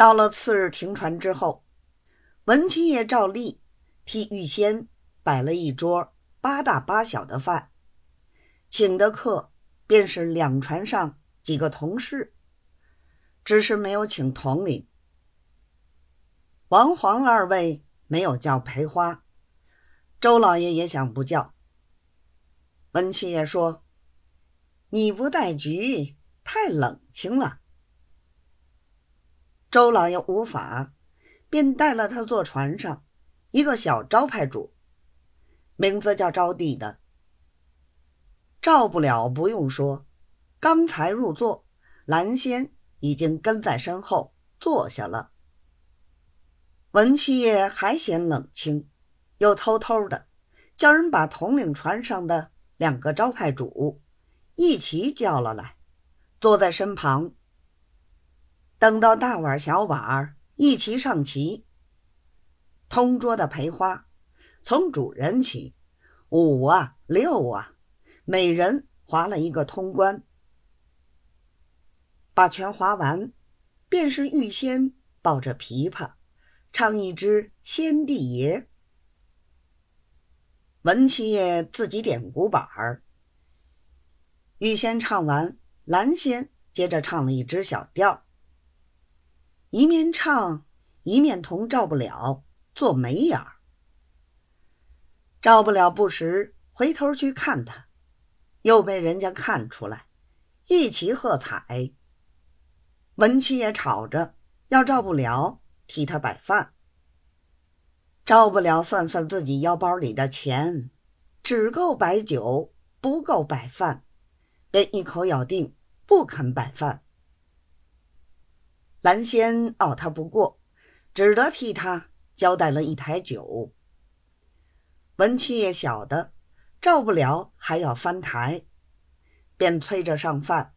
到了次日停船之后，文七爷照例替玉仙摆了一桌八大八小的饭，请的客便是两船上几个同事，只是没有请统领。王黄二位没有叫裴花，周老爷也想不叫。文七爷说：“你不带局，太冷清了。”周老爷无法，便带了他坐船上一个小招牌主，名字叫招娣的。照不了不用说，刚才入座，蓝仙已经跟在身后坐下了。文七爷还嫌冷清，又偷偷的叫人把统领船上的两个招牌主一起叫了来，坐在身旁。等到大碗小碗一齐上齐，同桌的陪花从主人起，五啊六啊，每人划了一个通关，把全划完，便是玉仙抱着琵琶。唱一支先帝爷，文七爷自己点鼓板儿。玉仙唱完，蓝仙接着唱了一支小调，一面唱一面同赵不了做眉眼儿。赵不了不时回头去看他，又被人家看出来，一齐喝彩。文七爷吵着要赵不了。替他摆饭，赵不了算算自己腰包里的钱，只够摆酒，不够摆饭，便一口咬定不肯摆饭。蓝仙拗他不过，只得替他交代了一台酒。文七爷晓得照不了还要翻台，便催着上饭。